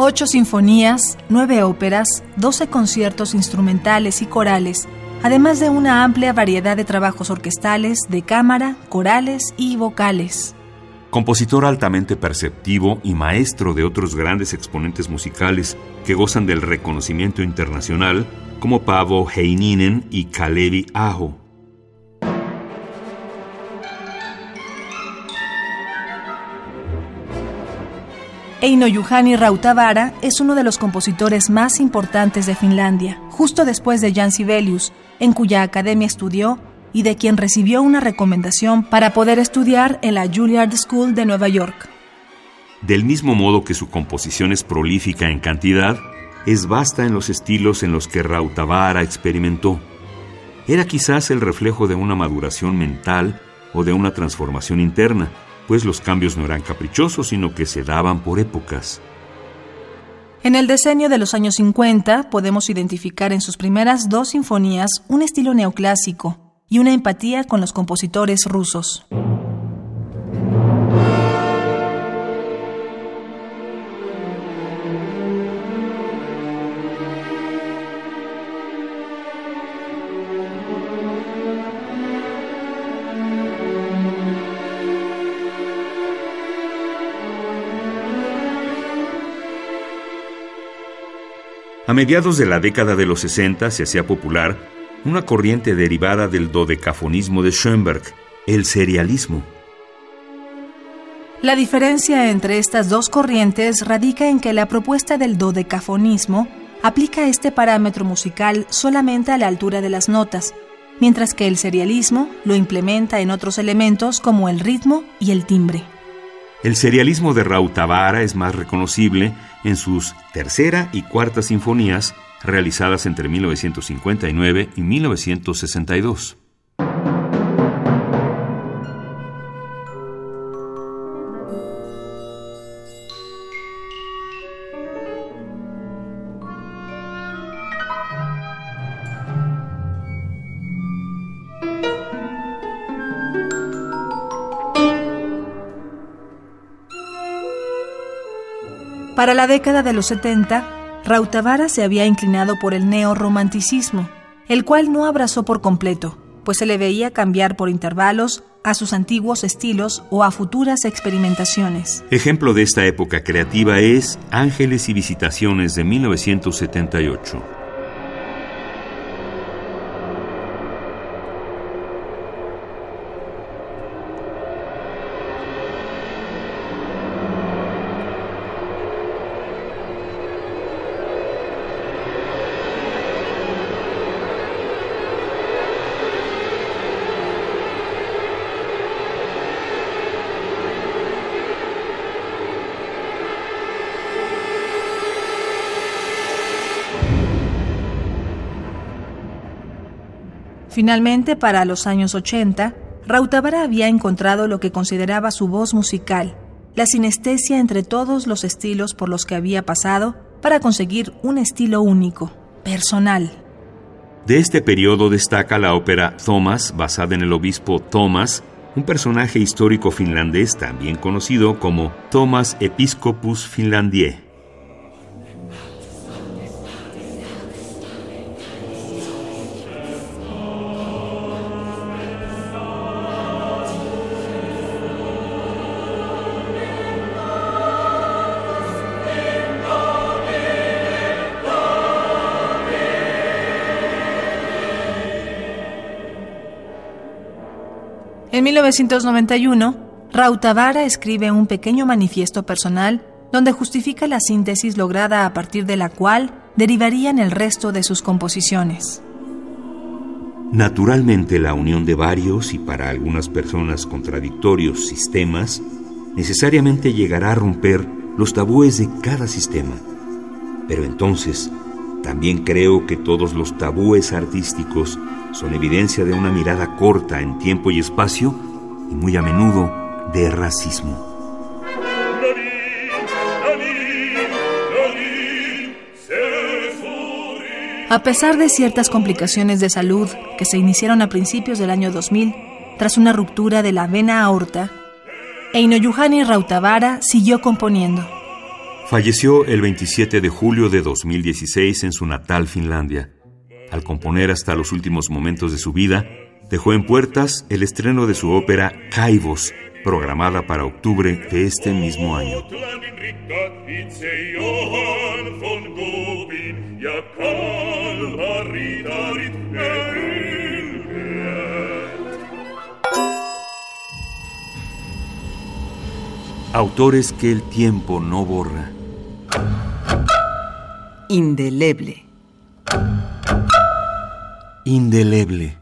Ocho sinfonías, nueve óperas, doce conciertos instrumentales y corales, además de una amplia variedad de trabajos orquestales, de cámara, corales y vocales. Compositor altamente perceptivo y maestro de otros grandes exponentes musicales que gozan del reconocimiento internacional, como Pavo Heininen y Kalevi Aho. Eino Juhani Rautavaara es uno de los compositores más importantes de Finlandia, justo después de Jan Sibelius, en cuya academia estudió y de quien recibió una recomendación para poder estudiar en la Juilliard School de Nueva York. Del mismo modo que su composición es prolífica en cantidad, es vasta en los estilos en los que Rautavaara experimentó. Era quizás el reflejo de una maduración mental o de una transformación interna, pues los cambios no eran caprichosos, sino que se daban por épocas. En el diseño de los años 50 podemos identificar en sus primeras dos sinfonías un estilo neoclásico y una empatía con los compositores rusos. A mediados de la década de los 60 se hacía popular una corriente derivada del dodecafonismo de Schoenberg, el serialismo. La diferencia entre estas dos corrientes radica en que la propuesta del dodecafonismo aplica este parámetro musical solamente a la altura de las notas, mientras que el serialismo lo implementa en otros elementos como el ritmo y el timbre. El serialismo de Rautavaara es más reconocible en sus tercera y cuarta sinfonías realizadas entre 1959 y 1962. Para la década de los 70, Rautavara se había inclinado por el neorromanticismo, el cual no abrazó por completo, pues se le veía cambiar por intervalos a sus antiguos estilos o a futuras experimentaciones. Ejemplo de esta época creativa es Ángeles y Visitaciones de 1978. Finalmente, para los años 80, Rautavara había encontrado lo que consideraba su voz musical, la sinestesia entre todos los estilos por los que había pasado para conseguir un estilo único, personal. De este periodo destaca la ópera Thomas, basada en el obispo Thomas, un personaje histórico finlandés también conocido como Thomas Episcopus Finlandie. En 1991, Rautavara escribe un pequeño manifiesto personal donde justifica la síntesis lograda a partir de la cual derivarían el resto de sus composiciones. Naturalmente la unión de varios y para algunas personas contradictorios sistemas necesariamente llegará a romper los tabúes de cada sistema. Pero entonces, también creo que todos los tabúes artísticos son evidencia de una mirada corta en tiempo y espacio y muy a menudo de racismo. A pesar de ciertas complicaciones de salud que se iniciaron a principios del año 2000, tras una ruptura de la vena aorta, Eino Yuhani Rautavara siguió componiendo. Falleció el 27 de julio de 2016 en su natal Finlandia. Al componer hasta los últimos momentos de su vida, dejó en puertas el estreno de su ópera Caivos, programada para octubre de este mismo año. Autores que el tiempo no borra. Indeleble. Indeleble.